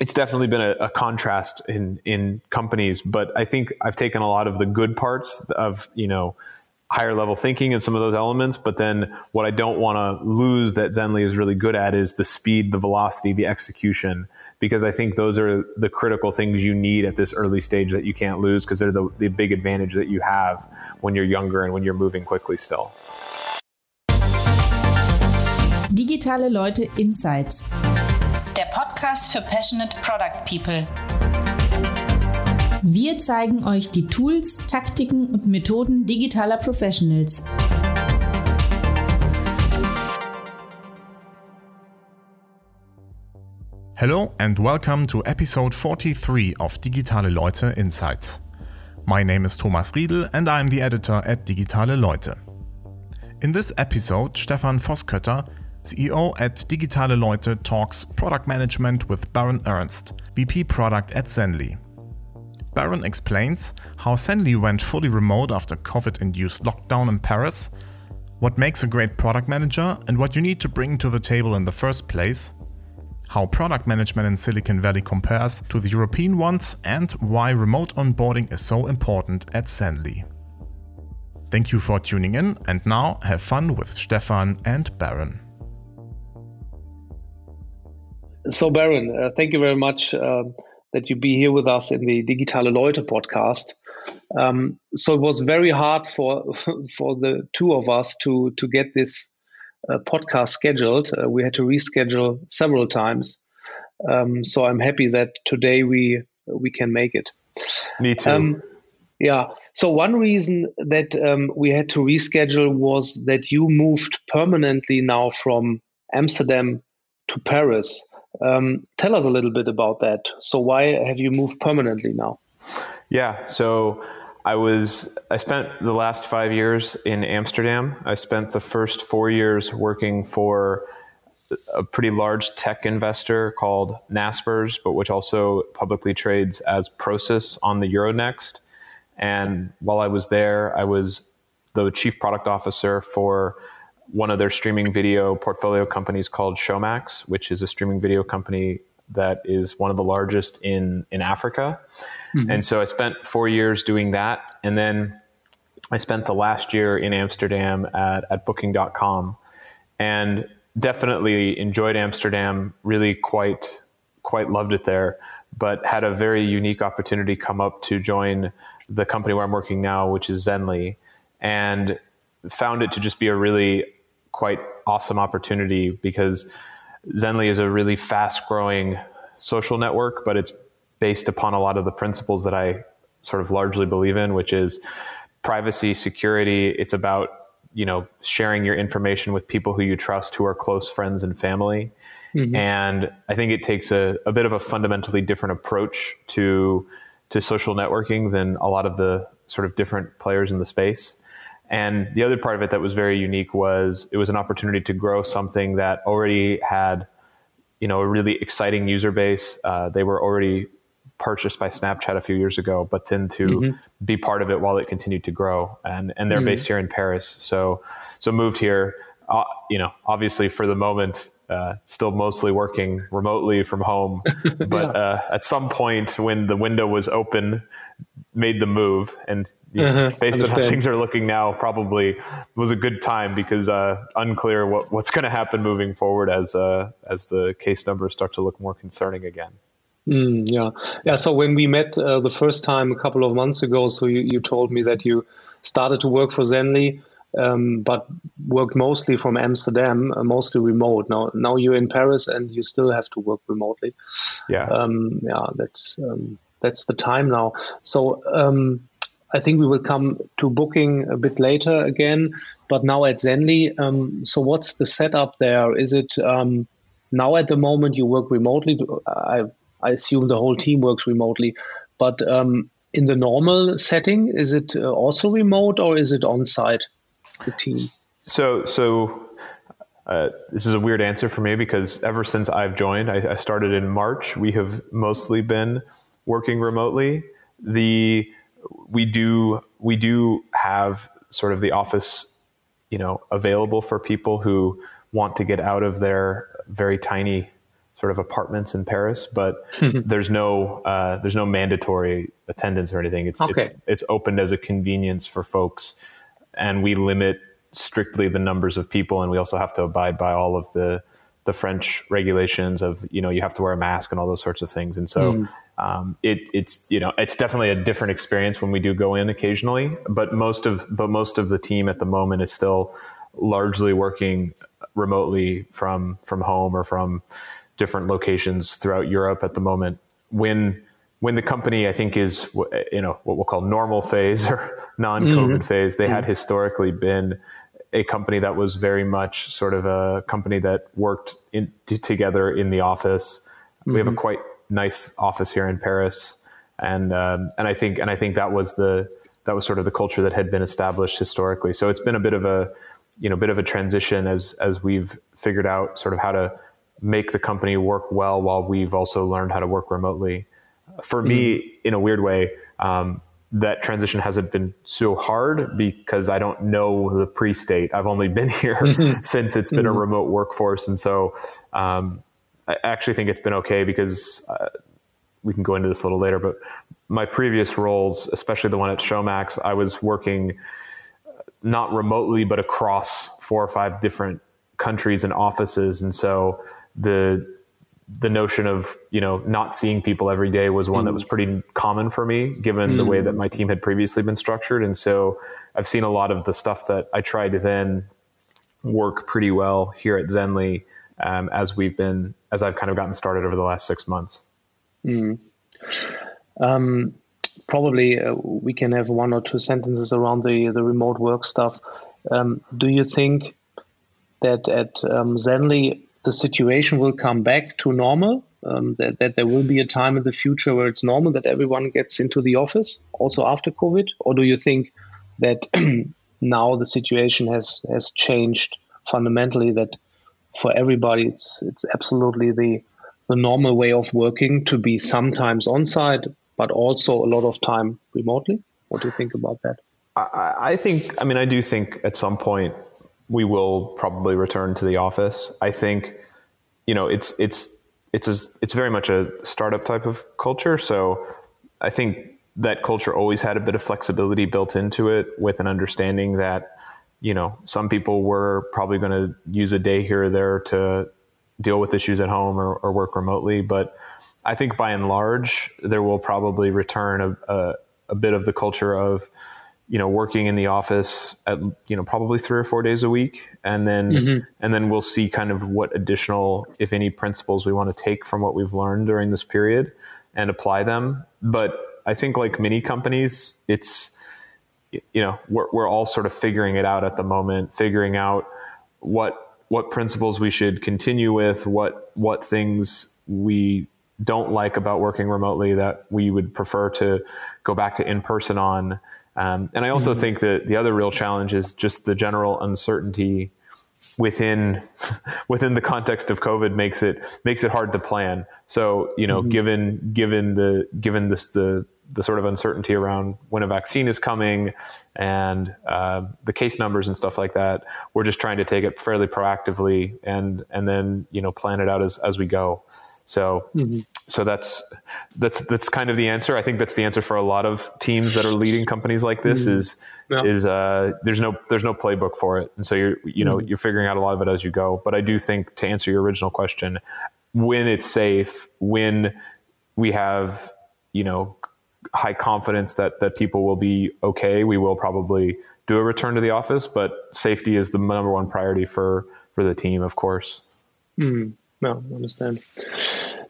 it's definitely been a, a, contrast in in companies, but I think I've taken a lot of the good parts of you know higher level thinking and some of those elements. But then what I don't want to lose that Zenly is really good at is the speed, the velocity, the execution, because I think those are the critical things you need at this early stage that you can't lose because they're the, the big advantage that you have when you're younger and when you're moving quickly still. Digitale Leute Insights. Der Podcast für Passionate Product People. Wir zeigen euch die Tools, Taktiken und Methoden digitaler Professionals. Hello and welcome to episode 43 of Digitale Leute Insights. My name is Thomas Riedel and I'm the editor at Digitale Leute. In this episode, Stefan Voskötter, CEO at Digitale Leute, talks product management with Baron Ernst, VP product at Zenly. Baron explains how Zenly went fully remote after COVID induced lockdown in Paris, what makes a great product manager, and what you need to bring to the table in the first place, how product management in Silicon Valley compares to the European ones, and why remote onboarding is so important at Zenly. Thank you for tuning in, and now have fun with Stefan and Baron. So, Baron, uh, thank you very much. Um, that you be here with us in the Digitale Leute podcast. Um, so it was very hard for for the two of us to to get this uh, podcast scheduled. Uh, we had to reschedule several times. Um, so I'm happy that today we we can make it. Me too. Um, yeah. So one reason that um, we had to reschedule was that you moved permanently now from Amsterdam to Paris. Um, tell us a little bit about that. So, why have you moved permanently now? Yeah, so I was I spent the last five years in Amsterdam. I spent the first four years working for a pretty large tech investor called Naspers, but which also publicly trades as Prosus on the Euronext. And while I was there, I was the chief product officer for one of their streaming video portfolio companies called Showmax, which is a streaming video company that is one of the largest in in Africa. Mm-hmm. And so I spent four years doing that, and then I spent the last year in Amsterdam at, at Booking.com, and definitely enjoyed Amsterdam. Really, quite quite loved it there, but had a very unique opportunity come up to join the company where I'm working now, which is Zenly, and found it to just be a really quite awesome opportunity because Zenly is a really fast growing social network, but it's based upon a lot of the principles that I sort of largely believe in, which is privacy, security. It's about, you know, sharing your information with people who you trust, who are close friends and family. Mm-hmm. And I think it takes a, a bit of a fundamentally different approach to to social networking than a lot of the sort of different players in the space. And the other part of it that was very unique was it was an opportunity to grow something that already had, you know, a really exciting user base. Uh, they were already purchased by Snapchat a few years ago, but then to mm-hmm. be part of it while it continued to grow. And and they're mm-hmm. based here in Paris, so so moved here. Uh, you know, obviously for the moment, uh, still mostly working remotely from home. But yeah. uh, at some point, when the window was open, made the move, and uh-huh. based Understand. on how things are looking now, probably was a good time because uh, unclear what, what's going to happen moving forward as uh, as the case numbers start to look more concerning again. Mm, yeah, yeah. So when we met uh, the first time a couple of months ago, so you, you told me that you started to work for Zenly, um, but worked mostly from Amsterdam, uh, mostly remote. Now, now you're in Paris and you still have to work remotely. Yeah, um, yeah. That's um, that's the time now. So um, I think we will come to booking a bit later again. But now at Zenly, um, so what's the setup there? Is it um, now at the moment you work remotely? I, I assume the whole team works remotely, but um, in the normal setting, is it uh, also remote or is it on site? The team. So so. Uh, this is a weird answer for me because ever since I've joined, I, I started in March. We have mostly been working remotely. The we do we do have sort of the office, you know, available for people who want to get out of their very tiny sort of apartments in Paris, but there's no uh, there's no mandatory attendance or anything. It's, Okay. it's it's opened as a convenience for folks, and we limit strictly the numbers of people, and we also have to abide by all of the the French regulations of you know you have to wear a mask and all those sorts of things, and so. Mm. Um, it, it's you know it's definitely a different experience when we do go in occasionally, but most of but most of the team at the moment is still largely working remotely from from home or from different locations throughout Europe at the moment. When when the company I think is you know what we'll call normal phase or non-COVID mm-hmm. phase, they had mm. historically been a company that was very much sort of a company that worked in, t- together in the office. We have a quite nice office here in Paris, and um, and I think and I think that was the that was sort of the culture that had been established historically. So it's been a bit of a you know bit of a transition as as we've figured out sort of how to make the company work well while we've also learned how to work remotely. For me, in a weird way, um, that transition hasn't been so hard because I don't know the pre-state. I've only been here since it's been a remote workforce, and so um, I actually think it's been okay because uh, we can go into this a little later. But my previous roles, especially the one at Showmax, I was working not remotely but across four or five different countries and offices, and so the the notion of you know not seeing people every day was one that was pretty common for me given the way that my team had previously been structured. And so i've seen a lot of the stuff that i tried to then work pretty well here at zenly um, as we've been as i've kind of gotten started over the last six months. Um, probably uh, we can have one or two sentences around the, the remote work stuff. Um, do you think that at um, Zenly the situation will come back to normal? Um, that, that there will be a time in the future where it's normal that everyone gets into the office also after COVID? Or do you think that now the situation has, has changed fundamentally that for everybody it's it's absolutely the the normal way of working to be sometimes on site, but also a lot of time remotely. What do you think about that? I, I think, I mean, I do think at some point we will probably return to the office. I think, you know, it's, it's, it's, a, it's very much a startup type of culture. So I think that culture always had a bit of flexibility built into it with an understanding that, you know, some people were probably going to use a day here or there to deal with issues at home or, or work remotely. But I think by and large, there will probably return a, a, a bit of the culture of, you know, working in the office at, you know, probably three or four days a week. And then, mm-hmm. and then we'll see kind of what additional, if any principles we want to take from what we've learned during this period and apply them. But I think like many companies, it's, you know, we're, we're all sort of figuring it out at the moment, figuring out what what principles we should continue with, what what things we don't like about working remotely that we would prefer to go back to in person on. Um, and I also think that the other real challenge is just the general uncertainty within within the context of COVID makes it makes it hard to plan. So you know, given given the given this the the sort of uncertainty around when a vaccine is coming and uh, the case numbers and stuff like that, we're just trying to take it fairly proactively and and then you know plan it out as as we go. So mm-hmm. so that's that's that's kind of the answer. I think that's the answer for a lot of teams that are leading companies like this. Mm-hmm. Is Yeah. is uh, there's no there's no playbook for it, and so you're you know mm-hmm. you're figuring out a lot of it as you go. But I do think to answer your original question, when it's safe, when we have you know high confidence that that people will be okay, we will probably do a return to the office. But safety is the number one priority for for the team, of course. No, I understand.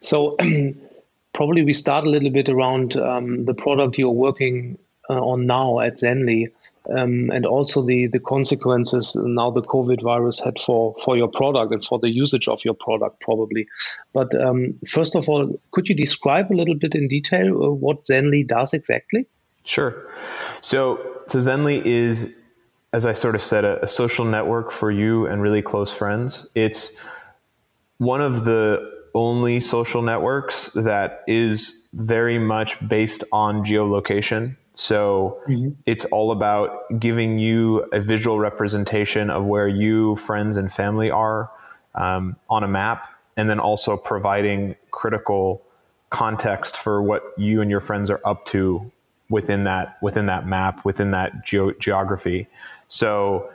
So probably we start a little bit around um, the product you're working uh, on now at Zenly, um, and also the the consequences now the COVID virus had for for your product and for the usage of your product probably. But um, first of all, could you describe a little bit in detail uh, what Zenly does exactly? Sure. So, so Zenly is, as I sort of said, a, a social network for you and really close friends. It's one of the only social networks that is very much based on geolocation. So it's all about giving you a visual representation of where you, friends, and family are um, on a map. and then also providing critical context for what you and your friends are up to within that within that map within that geography so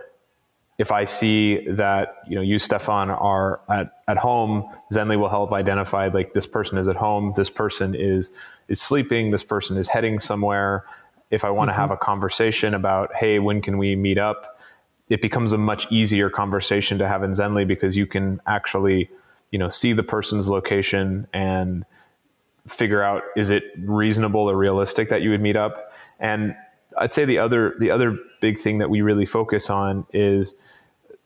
if I see that you know you Stefan are at, at home, Zenly will help identify like this person is at home, this person is is sleeping, this person is heading somewhere. If I want to mm-hmm. have a conversation about, hey, when can we meet up? It becomes a much easier conversation to have in Zenly because you can actually, you know, see the person's location and figure out is it reasonable or realistic that you would meet up. And I'd say the other the other big thing that we really focus on is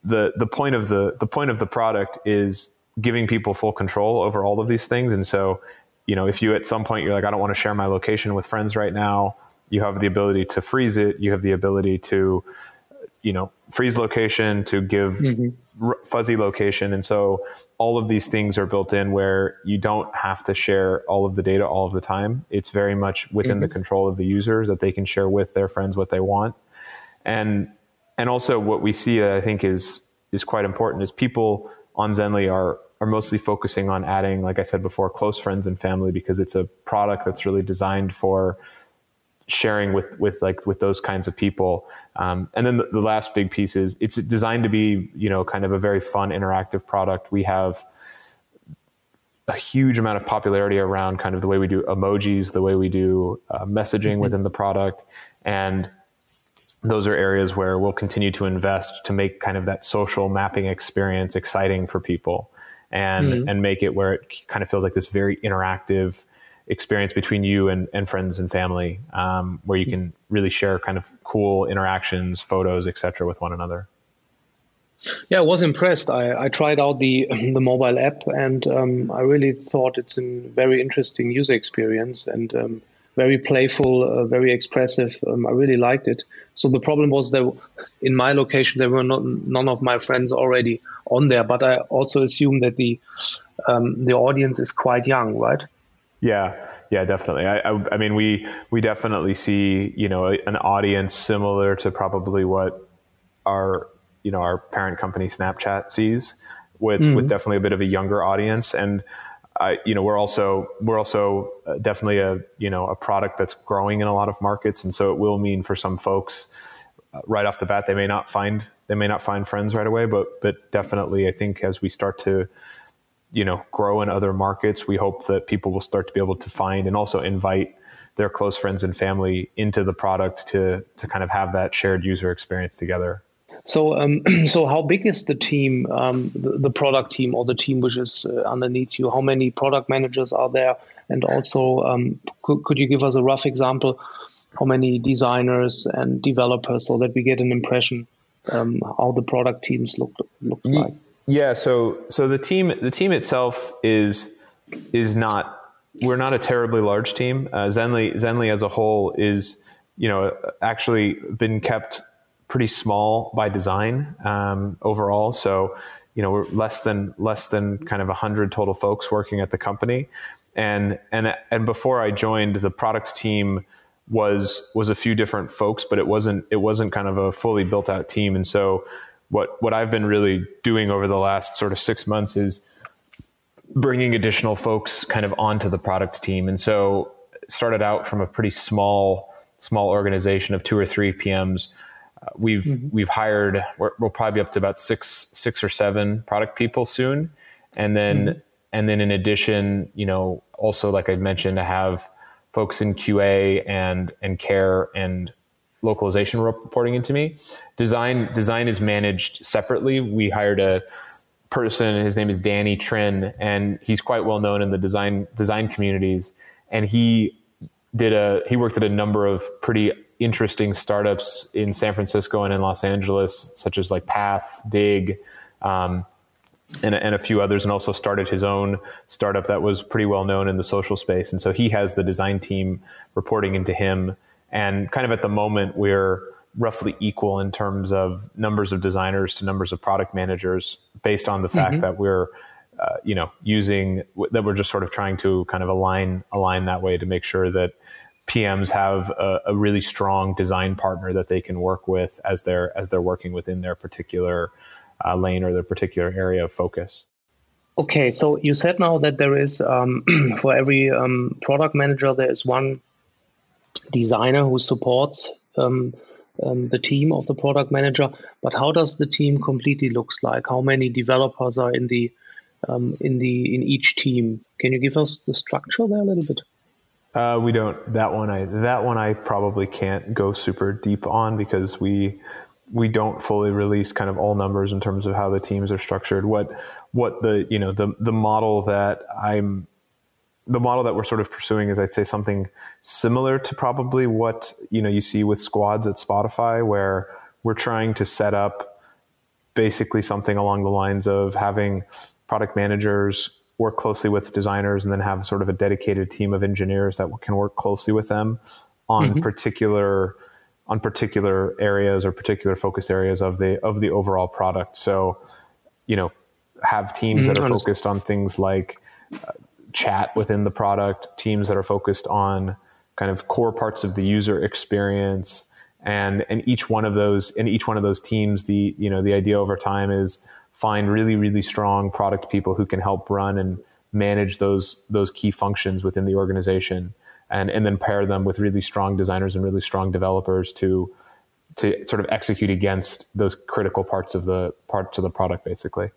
the the point of the the point of the product is giving people full control over all of these things. And so, you know, if you at some point you're like, I don't want to share my location with friends right now, you have the ability to freeze it. You have the ability to, you know, freeze location to give mm-hmm. R- fuzzy location. And so all of these things are built in where you don't have to share all of the data all of the time. It's very much within mm-hmm. the control of the users that they can share with their friends what they want. And and also what we see that I think is is quite important is people on Zenly are are mostly focusing on adding, like I said before, close friends and family because it's a product that's really designed for sharing with with like with those kinds of people. Um, and then the, the, last big piece is it's designed to be you know kind of a very fun interactive product. We have a huge amount of popularity around kind of the way we do emojis, the way we do uh, messaging mm-hmm. within the product, and those are areas where we'll continue to invest to make kind of that social mapping experience exciting for people and mm-hmm. and make it where it kind of feels like this very interactive experience between you and, and friends and family um, where you can really share kind of cool interactions photos etc with one another yeah i was impressed i, I tried out the the mobile app and um, i really thought it's a very interesting user experience and um, very playful, uh, very expressive. Um, I really liked it. So the problem was that in my location there were not none of my friends already on there. But I also assume that the um, the audience is quite young, right? Yeah, yeah, definitely. I, I, I, mean, we we definitely see you know an audience similar to probably what our you know our parent company Snapchat sees with mm-hmm. with definitely a bit of a younger audience and I, you know, we're also we're also uh, definitely a you know a product that's growing in a lot of markets, and so it will mean for some folks uh, right off the bat they may not find they may not find friends right away, but but definitely I think as we start to you know grow in other markets, we hope that people will start to be able to find and also invite their close friends and family into the product to to kind of have that shared user experience together. So, um, so how big is the team, um, the, the, product team, or the team which is uh, underneath you? How many product managers are there? And also, um, could, could you give us a rough example? How many designers and developers, so that we get an impression um, how the product teams look look like? Yeah. So, so the team, the team itself is is not. We're not a terribly large team. Uh, Zenly, Zenly as a whole is, you know, actually been kept pretty small by design um, overall. So, you know, we're less than less than kind of hundred total folks working at the company, and and and before I joined, the product team was was a few different folks, but it wasn't it wasn't kind of a fully built out team. And so, what what I've been really doing over the last sort of six months is bringing additional folks kind of onto the product team. And so, started out from a pretty small small organization of two or three PMs uh, we've mm-hmm. we've hired we will probably be up to about six six or seven product people soon, and then mm-hmm. and then in addition, you know, also like I mentioned, to have folks in QA and and care and localization reporting into me. Design design is managed separately. We hired a person. His name is Danny Trinh, and he's quite well known in the design design communities. And he did a he worked at a number of pretty interesting startups in San Francisco and in Los Angeles, such as like Path, Digg, um, and, and, a few others, and also started his own startup that was pretty well known in the social space. And so he has the design team reporting into him. And kind of at the moment, we're roughly equal in terms of numbers of designers to numbers of product managers, based on the fact mm-hmm. that we're uh, you know using that we're just sort of trying to kind of align align that way to make sure that PMs have a, a, really strong design partner that they can work with as they're as they're working within their particular uh, lane or their particular area of focus. Okay, so you said now that there is um, for every um, product manager there is one designer who supports um, um, the team of the product manager. But how does the team completely looks like? How many developers are in the um, in the in each team? Can you give us the structure there a little bit? Uh, we don't that one. I that one I probably can't go super deep on because we we don't fully release kind of all numbers in terms of how the teams are structured. What what the you know the the model that I'm the model that we're sort of pursuing is I'd say something similar to probably what you know you see with squads at Spotify where we're trying to set up basically something along the lines of having product managers work closely with designers and then have sort of a dedicated team of engineers that can work closely with them on mm-hmm. particular on particular areas or particular focus areas of the of the overall product so you know have teams mm-hmm. that are focused on things like uh, chat within the product, teams that are focused on kind of core parts of the user experience. And, and each one of those, in each one of those teams, the, you know, the idea over time is find really, really strong product people who can help run and manage those, those key functions within the organization. And, and then pair them with really strong designers and really strong developers to, to sort of execute against those critical parts of the parts of the product basically.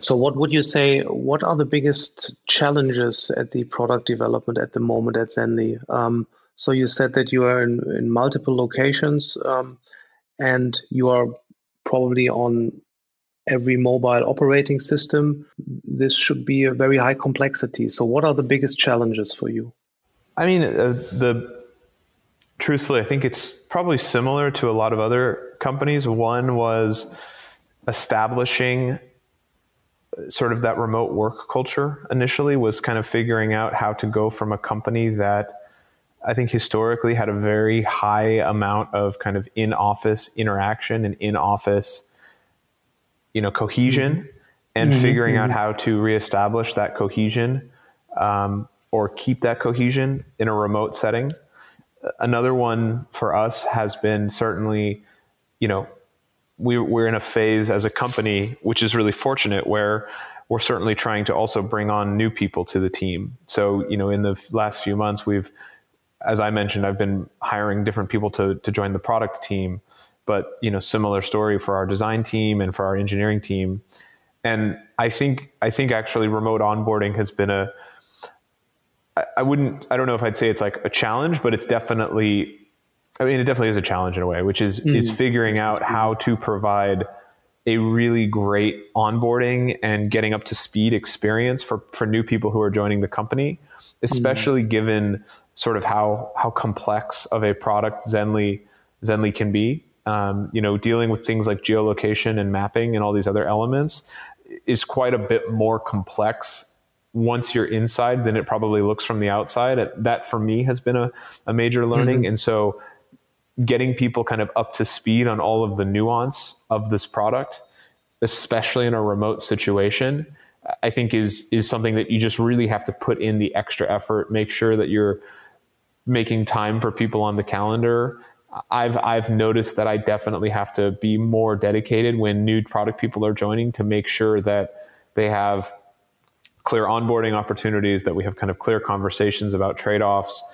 So, what would you say? What are the biggest challenges at the product development at the moment at Zenly? Um, so, you said that you are in, in multiple locations um, and you are probably on every mobile operating system. This should be a very high complexity. So, what are the biggest challenges for you? I mean, uh, the truthfully, I think it's probably similar to a lot of other companies. One was establishing sort of that remote work culture initially was kind of figuring out how to go from a company that I think historically had a very high amount of kind of in office interaction and in office, you know, cohesion mm-hmm. and mm-hmm. figuring out mm-hmm. how to reestablish that cohesion um, or keep that cohesion in a remote setting. Another one for us has been certainly, you know, we, we're in a phase as a company, which is really fortunate, where we're certainly trying to also bring on new people to the team. So, you know, in the last few months, we've, as I mentioned, I've been hiring different people to, to join the product team, but, you know, similar story for our design team and for our engineering team. And I think, I think actually remote onboarding has been a, I, I wouldn't, I don't know if I'd say it's like a challenge, but it's definitely I mean, it definitely is a challenge in a way, which is mm. is figuring out how to provide a really great onboarding and getting up to speed experience for for new people who are joining the company, especially mm. given sort of how how complex of a product Zenly Zenly can be. Um, you know, dealing with things like geolocation and mapping and all these other elements is quite a bit more complex once you're inside than it probably looks from the outside. That for me has been a, a major learning, mm-hmm. and so getting people kind of up to speed on all of the nuance of this product, especially in a remote situation, I think is is something that you just really have to put in the extra effort, make sure that you're making time for people on the calendar. I've I've noticed that I definitely have to be more dedicated when new product people are joining to make sure that they have clear onboarding opportunities, that we have kind of clear conversations about trade-offs,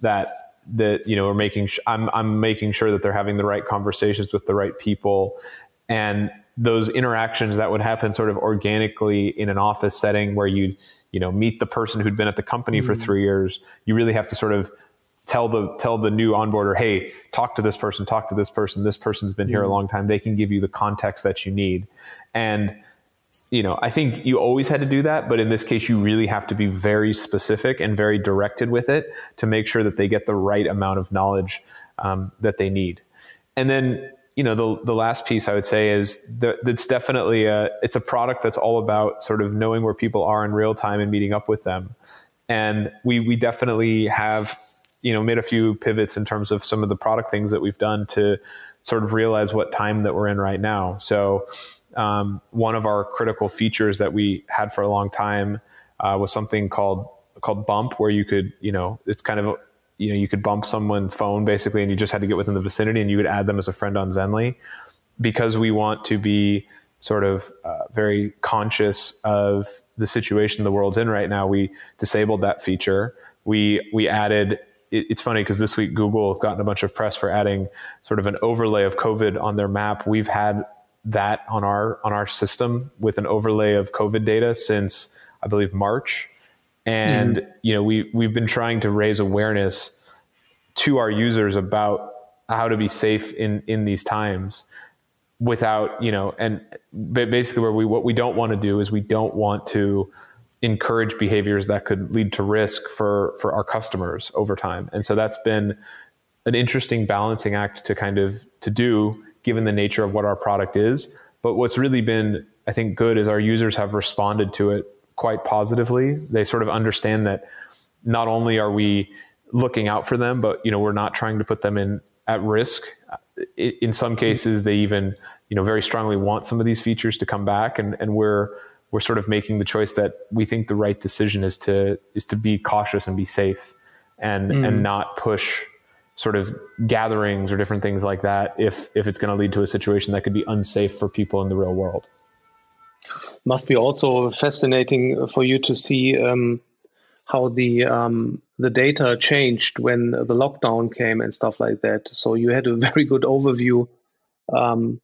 that that you know are making sh- I'm I'm making sure that they're having the right conversations with the right people and those interactions that would happen sort of organically in an office setting where you you know meet the person who'd been at the company mm-hmm. for 3 years you really have to sort of tell the tell the new onboarder hey talk to this person talk to this person this person's been mm-hmm. here a mm-hmm. long time they can give you the context that you need and you know, I think you always had to do that, but in this case, you really have to be very specific and very directed with it to make sure that they get the right amount of knowledge um, that they need. And then, you know, the the last piece I would say is that it's definitely a it's a product that's all about sort of knowing where people are in real time and meeting up with them. And we we definitely have you know made a few pivots in terms of some of the product things that we've done to sort of realize what time that we're in right now. So um, one of our critical features that we had for a long time uh, was something called called bump, where you could, you know, it's kind of you know you could bump someone's phone basically, and you just had to get within the vicinity, and you would add them as a friend on Zenly, because we want to be sort of uh, very conscious of the situation the world's in right now, we disabled that feature. We we added. It, it's funny because this week Google has gotten a bunch of press for adding sort of an overlay of COVID on their map. We've had that on our on our system with an overlay of COVID data since I believe March, and mm. you know we we've been trying to raise awareness to our users about how to be safe in in these times without you know and basically where we what we don't want to do is we don't want to encourage behaviors that could lead to risk for for our customers over time and so that's been an interesting balancing act to kind of to do given the nature of what our product is but what's really been i think good is our users have responded to it quite positively they sort of understand that not only are we looking out for them but you know we're not trying to put them in at risk. In some cases, they even you know very strongly want some of these features to come back, and and we're we're sort of making the choice that we think the right decision is to is to be cautious and be safe, and mm. and not push sort of gatherings or different things like that if if it's going to lead to a situation that could be unsafe for people in the real world. Must be also fascinating for you to see um, how the um, the data changed when the lockdown came and stuff like that. So you had a very good overview um,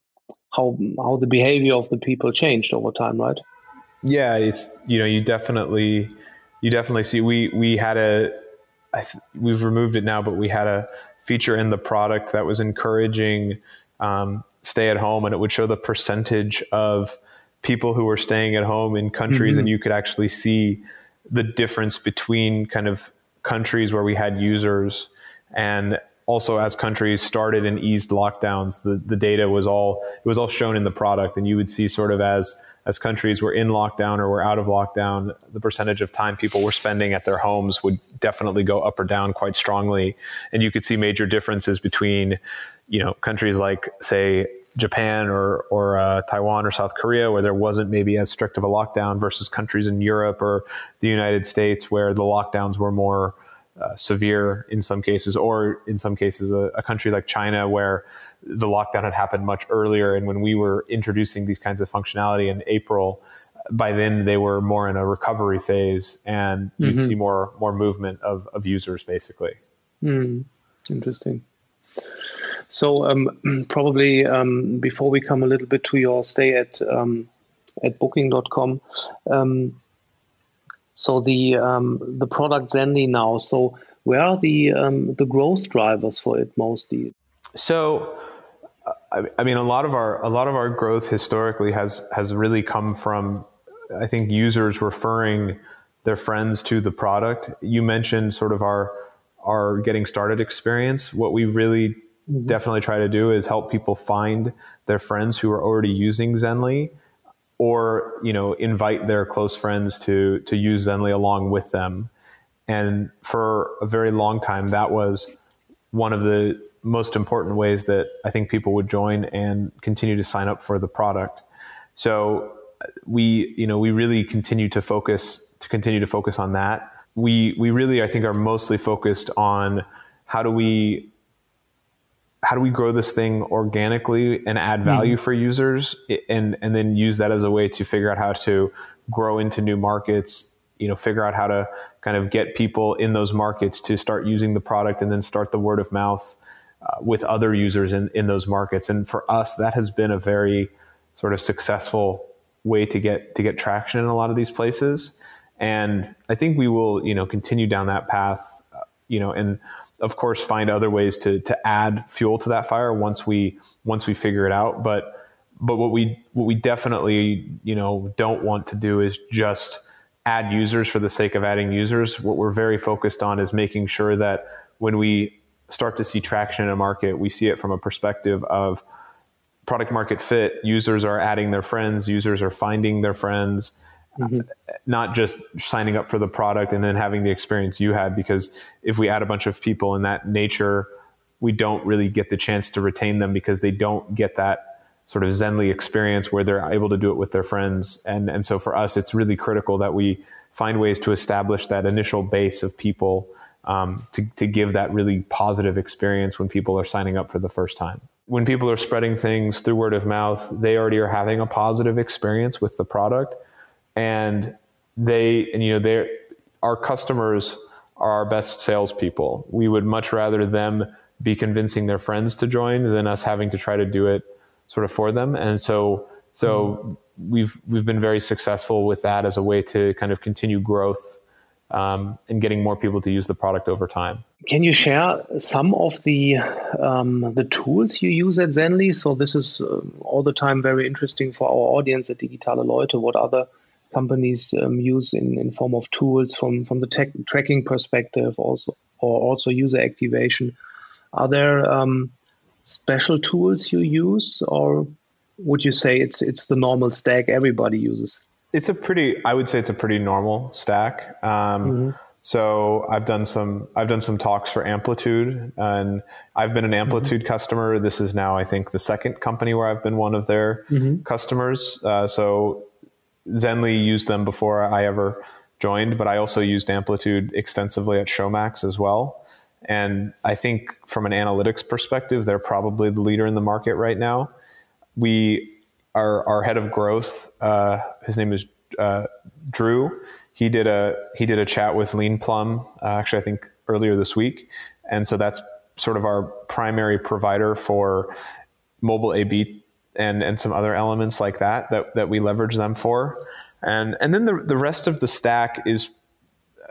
how how the behavior of the people changed over time, right? Yeah, it's you know you definitely you definitely see we we had a th- we've removed it now, but we had a feature in the product that was encouraging um, stay at home, and it would show the percentage of people who were staying at home in countries, mm-hmm. and you could actually see the difference between kind of countries where we had users and also as countries started and eased lockdowns the, the data was all it was all shown in the product. And you would see sort of as as countries were in lockdown or were out of lockdown the percentage of time people were spending at their homes would definitely go up or down quite strongly. And you could see major differences between you know countries like say Japan or or uh, Taiwan or South Korea, where there wasn't maybe as strict of a lockdown, versus countries in Europe or the United States, where the lockdowns were more uh, severe in some cases, or in some cases, a, a, country like China, where the lockdown had happened much earlier. And when we were introducing these kinds of functionality in April, by then they were more in a recovery phase, and you'd mm-hmm. see more more movement of of users, basically. Mm, interesting. So um, probably um, before we come a little bit to your stay at um, at Booking.com, um, so the um, the product Zenly now. So where are the um, the growth drivers for it mostly? So. I, mean, a lot of our a lot of our growth historically has has really come from, I think, users referring their friends to the product. You mentioned sort of our our getting started experience. What we really mm-hmm. definitely try to do is help people find their friends who are already using Zenly or you know invite their close friends to to use Zenly along with them. And for a very long time, that was one of the most important ways that I think people would join and continue to sign up for the product. So we, you know, we really continue to focus to continue to focus on that. We we really I think are mostly focused on how do we how do we grow this thing organically and add value mm-hmm. for users? And and then use that as a way to figure out how to grow into new markets you know figure out how to kind of get people in those markets to start using the product and then start the word of mouth uh, with other users in, in those markets. And for us that has been a very sort of successful way to get to get traction in a lot of these places. And i think we will you know continue down that path uh, you know and of course find other ways to to add fuel to that fire once we once we figure it out. But but what we what we definitely you know don't want to do is just add users for the sake of adding users. What we're very focused on is making sure that when we start to see traction in a market we see it from a perspective of product market fit. Users are adding their friends. Users are finding their friends mm-hmm. not just signing up for the product and then having the experience you had. Because if we add a bunch of people in that nature, we don't really get the chance to retain them because they don't get that sort of Zenly experience where they're able to do it with their friends. And, and so for us, it's really critical that we find ways to establish that initial base of people um, to, to give that really positive experience when people are signing up for the first time. When people are spreading things through word of mouth, they already are having a positive experience with the product. And they and you know they our customers are our best salespeople. We would much rather them be convincing their friends to join than us having to try to do it sort of for them. And so so mm we've we've been very successful with that as a way to kind of continue growth um, and getting more people to use the product over time. Can you share some of the um, the tools you use at Zenly? So this is uh, all the time very interesting for our audience at Digitale Leute. What other companies um, use in, in form of tools from from the tech, tracking perspective, also or also user activation? Are there um, special tools you use, or would you say it's it's the normal stack everybody uses? It's a pretty, I would say it's a pretty normal stack. Um, mm-hmm. So I've done some, I've done some talks for Amplitude, and I've been an mm-hmm. Amplitude mm-hmm. customer. This is now, I think, the second company where I've been one of their mm-hmm. customers. Uh, so Zenly used them before I ever joined, but I also used Amplitude extensively at Showmax as well. And I think from an analytics perspective, they're probably the leader in the market right now. We, our, our head of growth, uh, his name is uh, Drew. He did a he did a chat with Leanplum, uh, actually I think earlier this week, and so that's sort of our primary provider for mobile A/B and and some other elements like that that that we leverage them for, and and then the the rest of the stack is,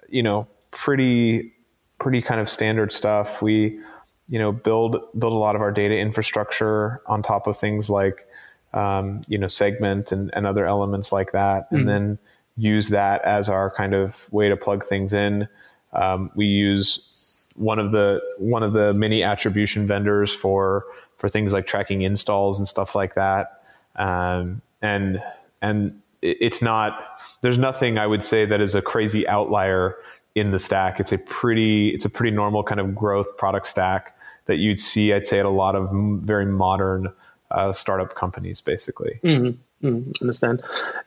you know, pretty pretty kind of standard stuff. We, you know, build build a lot of our data infrastructure on top of things like, um, you know, segment and, and other elements like that, mm-hmm. and then use that as our kind of way to plug things in. Um, we use one of the one of the mini attribution vendors for for things like tracking installs and stuff like that. Um, and and it's not there's nothing I would say that is a crazy outlier in the stack. It's a pretty it's a pretty normal kind of growth product stack that you'd see. I'd say at a lot of very modern uh, startup companies, basically. Mm-hmm. Mm-hmm. Understand.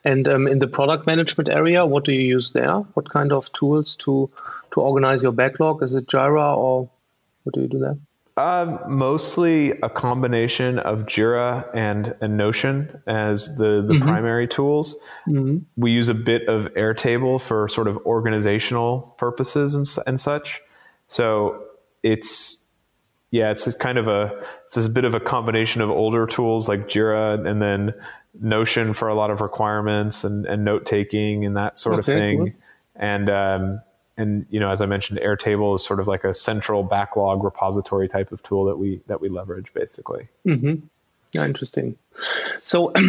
And um, in the product management area, what do you use there? What kind of tools to to organize your backlog? Is it Jira or what do you do there? Uh, mostly a combination of Jira and, and Notion as the, the mm-hmm. primary tools. Mm-hmm. We use a bit of Airtable for sort of organizational purposes and, and such. So it's, yeah, it's kind of a, it's a bit of a combination of older tools like Jira and then Notion for a lot of requirements and, and note taking and that sort okay, of thing. Cool. And, um, and you know, as I mentioned, Airtable is sort of like a central backlog repository type of tool that we that we leverage, basically. Mm-hmm. Yeah, interesting. So.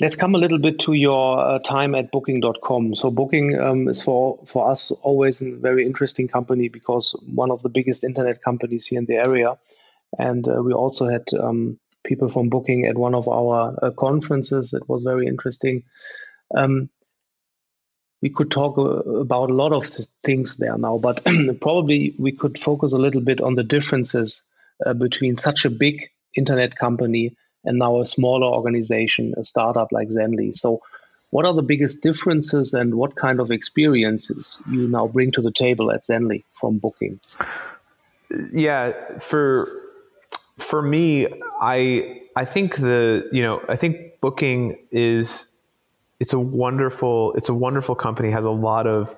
Let's come a little bit to your uh, time at Booking.com. So Booking um, is for for us always a very interesting company because one of the biggest internet companies here in the area, and uh, we also had um, people from Booking at one of our uh, conferences. It was very interesting. Um, we could talk uh, about a lot of things there now, but probably we could focus a little bit on the differences uh, between such a big internet company and now a smaller organization, a startup like Zenly. So, what are the biggest differences and what kind of experiences you now bring to the table at Zenly from Booking? Yeah, for for me, I I think the you know I think Booking is it's a wonderful it's a wonderful company has a lot of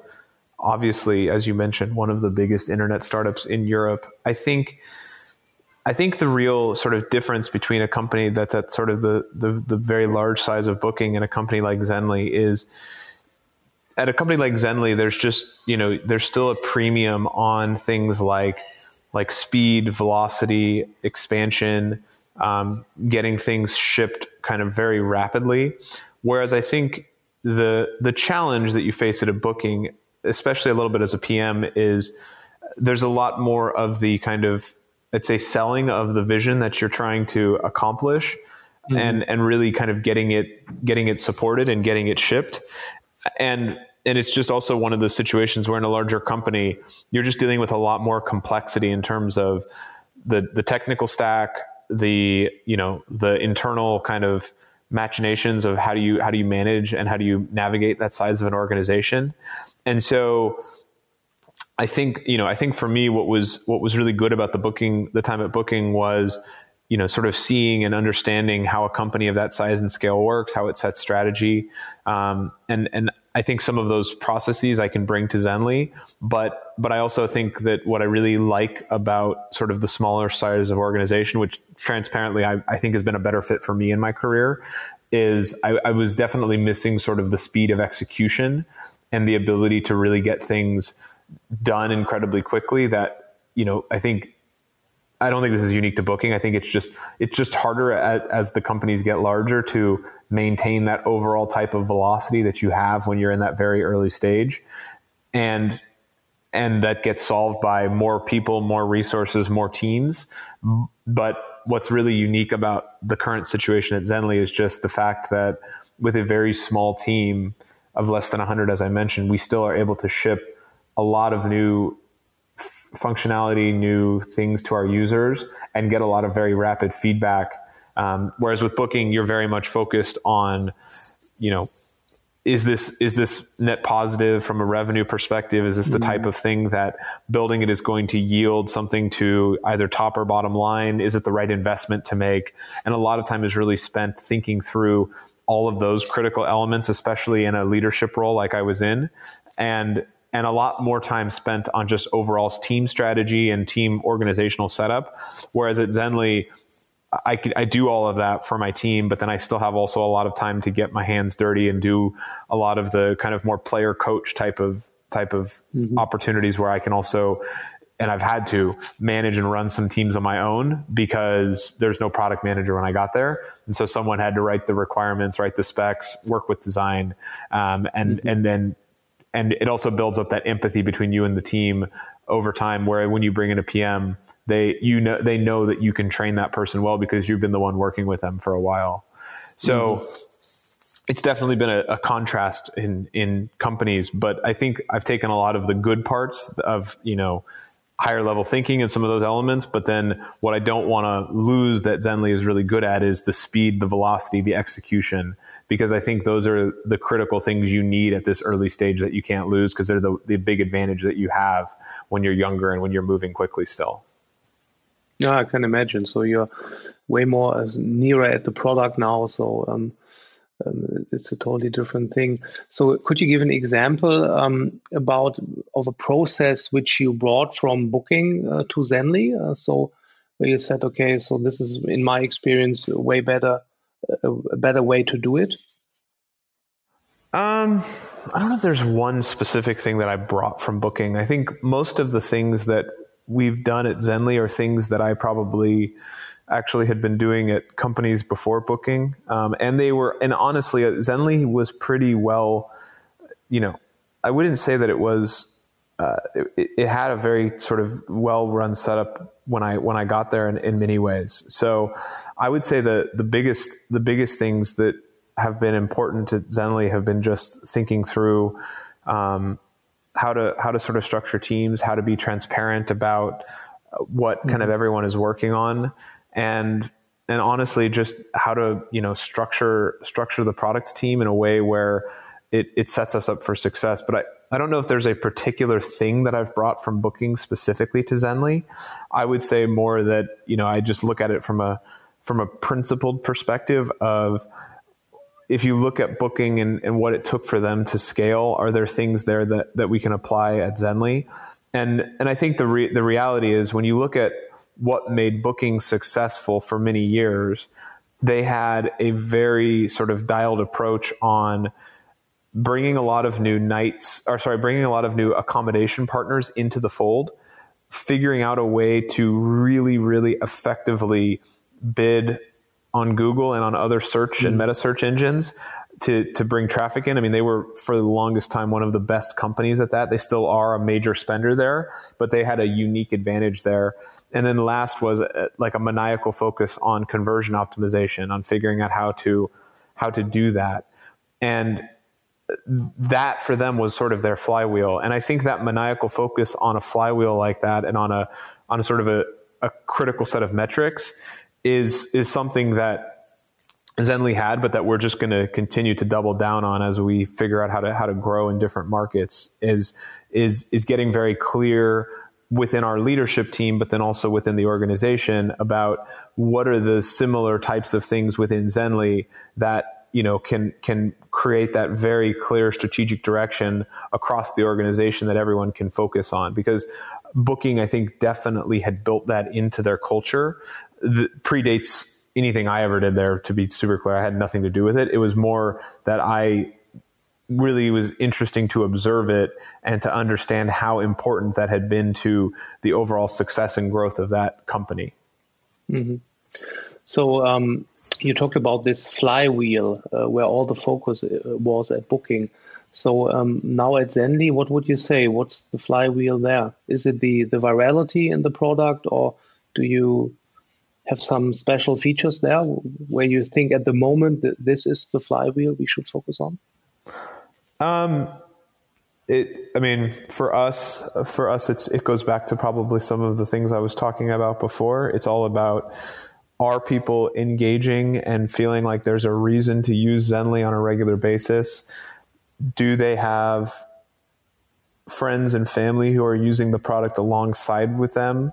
obviously as you mentioned one of the biggest internet startups in Europe I think I think the real sort of difference between a company that's at sort of the, the, the very large size of booking and a company like Zenly is at a company like Zenly, there's just, you know, there's still a premium on things like like speed, velocity, expansion, um, getting things shipped kind of very rapidly. Whereas I think the the challenge that you face at a booking, especially a little bit as a PM, is there's a lot more of the kind of I'd say selling of the vision that you're trying to accomplish mm-hmm. and and really kind of getting it getting it supported and getting it shipped. And and it's just also one of the situations where in a larger company, you're just dealing with a lot more complexity in terms of the the technical stack, the you know the internal kind of machinations of how do you how do you manage and how do you navigate that size of an organization. And so i think you know i think for me what was what was really good about the booking the time at booking was you know sort of seeing and understanding how a company of that size and scale works how it sets strategy. Um, and and I think some of those processes I can bring to Zenly, but but I also think that what I really like about sort of the smaller size of organization, which transparently I, I think has been a better fit for me in my career, is I, I was definitely missing sort of the speed of execution and the ability to really get things done incredibly quickly. That you know I think I don't think this is unique to booking. I think it's just it's just harder at, as the companies get larger to maintain that overall type of velocity that you have when you're in that very early stage, and and that gets solved by more people, more resources, more teams. But what's really unique about the current situation at Zenly is just the fact that with a very small team of less than 100, as I mentioned, we still are able to ship a lot of new functionality, new things to our users, and get a lot of very rapid feedback. Um, whereas with booking, you're very much focused on, you know, is this is this net positive from a revenue perspective? Is this the mm-hmm. type of thing that building it is going to yield something to either top or bottom line? Is it the right investment to make? And a lot of time is really spent thinking through all of those critical elements, especially in a leadership role like I was in, and and a lot more time spent on just overall team strategy and team organizational setup. Whereas at Zenly, I, I do all of that for my team, but then I still have also a lot of time to get my hands dirty and do a lot of the kind of more player coach type of type of mm-hmm. opportunities where I can also and I've had to manage and run some teams on my own because there's no product manager when I got there, and so someone had to write the requirements, write the specs, work with design, um, and mm-hmm. and then and it also builds up that empathy between you and the team over time where when you bring in a PM they you know they know that you can train that person well because you've been the one working with them for a while so mm-hmm. it's definitely been a, a, contrast in in companies but I think I've taken a lot of the good parts of you know higher level thinking and some of those elements. But then what I don't want to lose that Zenly is really good at is the speed, the velocity, the execution because I think those are the critical things you need at this early stage that you can't lose because they're the, the big advantage that you have when you're younger and when you're moving quickly still. Yeah, I can imagine. So you're way more nearer at the product now. So um, um, it's a totally different thing. So could you give an example um, about of a process which you brought from booking uh, to Zenly? Uh, so where you said, okay, so this is in my experience way better a, better way to do it? Um, I don't know if there's one specific thing that I brought from booking. I think most of the things that we've done at Zenly are things that I probably actually had been doing at companies before booking. Um, and they were, and honestly, Zenly was pretty well, you know, I wouldn't say that it was, uh, it, it, had a very sort of well run setup when I, when I got there in, in many ways. So I would say the the biggest the biggest things that have been important to Zenly have been just thinking through um, how to how to sort of structure teams, how to be transparent about what mm-hmm. kind of mm-hmm. everyone is working on, and and honestly, just how to you know structure structure the product team in a way where it, it sets us up for success. But I, I don't know if there's a particular thing that I've brought from booking specifically to Zenly. I would say more that you know I just look at it from a from a principled perspective of if you look at booking and, and what it took for them to scale, are there things there that, that we can apply at Zenly? And, and I think the, re- the reality is when you look at what made booking successful for many years, they had a very sort of dialed approach on bringing a lot of new nights, or sorry, bringing a lot of new accommodation partners into the fold, figuring out a way to really, really effectively bid on Google and on other search mm-hmm. and meta search engines to to bring traffic in. I mean, they were for the longest time one of the best companies at that. They still are a major spender there, but they had a unique advantage there. And then last was a, uh, like a maniacal focus on conversion optimization, on figuring out how to how to do that. And that for them was sort of their flywheel. And I think that maniacal focus on a flywheel like that and on a on a sort of a, a critical set of metrics is is something that Zenly had, but that we're just going to continue to double down on as we figure out how to how to grow in different markets. Is is is getting very clear within our leadership team, but then also within the organization about what are the similar types of things within Zenly that you know can can create that very clear strategic direction across the organization that everyone can focus on. Because booking i think definitely had built that into their culture. That predates anything i ever did there to be super clear. I had nothing to do with it. It was more that i really was interesting to observe it and to understand how important that had been to the overall success and growth of that company. Mm-hmm. so um, you talked about this flywheel uh, where all the focus uh, was at booking. So um, now at Zenly, what would you say? What's the flywheel there? Is it the the virality in the product, or do you have some special features there where you think at the moment that this is the flywheel we should focus on? Um, it. I mean, for us, for us, it's it goes back to probably some of the things I was talking about before. It's all about are people engaging and feeling like there's a reason to use Zenly on a regular basis? Do they have friends and family who are using the product alongside with them?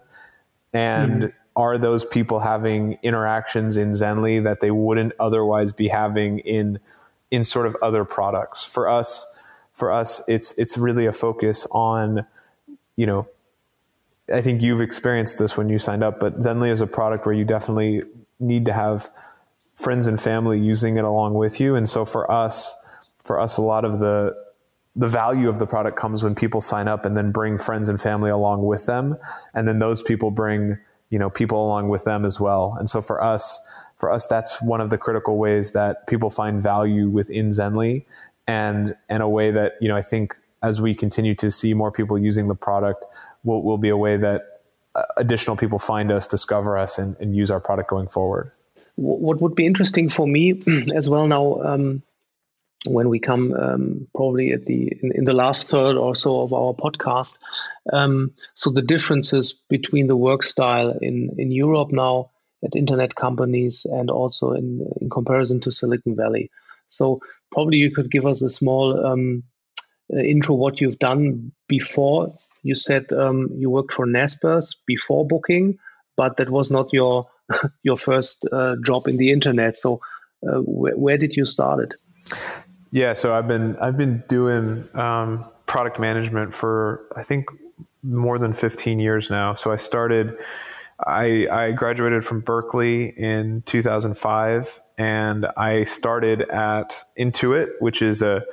And mm-hmm. are those people having interactions in Zenly that they wouldn't otherwise be having in in sort of other products? For us, for us, it's it's really a focus on, you know, I think you've experienced this when you signed up, but Zenly is a product where you definitely need to have friends and family using it along with you. And so for us, for us, a lot of the the value of the product comes when people sign up and then bring friends and family along with them, and then those people bring you know people along with them as well. And so for us, for us, that's one of the critical ways that people find value within Zenly, and and a way that you know I think as we continue to see more people using the product, will, will be a way that uh, additional people find us, discover us, and, and use our product going forward. What would be interesting for me as well now, um, when we come um, probably at the in, in, the last third or so of our podcast, um, so the differences between the work style in in Europe now at internet companies and also in in comparison to Silicon Valley. So probably you could give us a small um, intro what you've done before you said um, you worked for Naspers before booking, but that was not your your first uh, job in the internet. So uh, wh- where did you start it? Yeah, so I've been I've been doing um, product management for I think more than 15 years now. So I started. I, I graduated from Berkeley in 2005, and I started at Intuit, which is a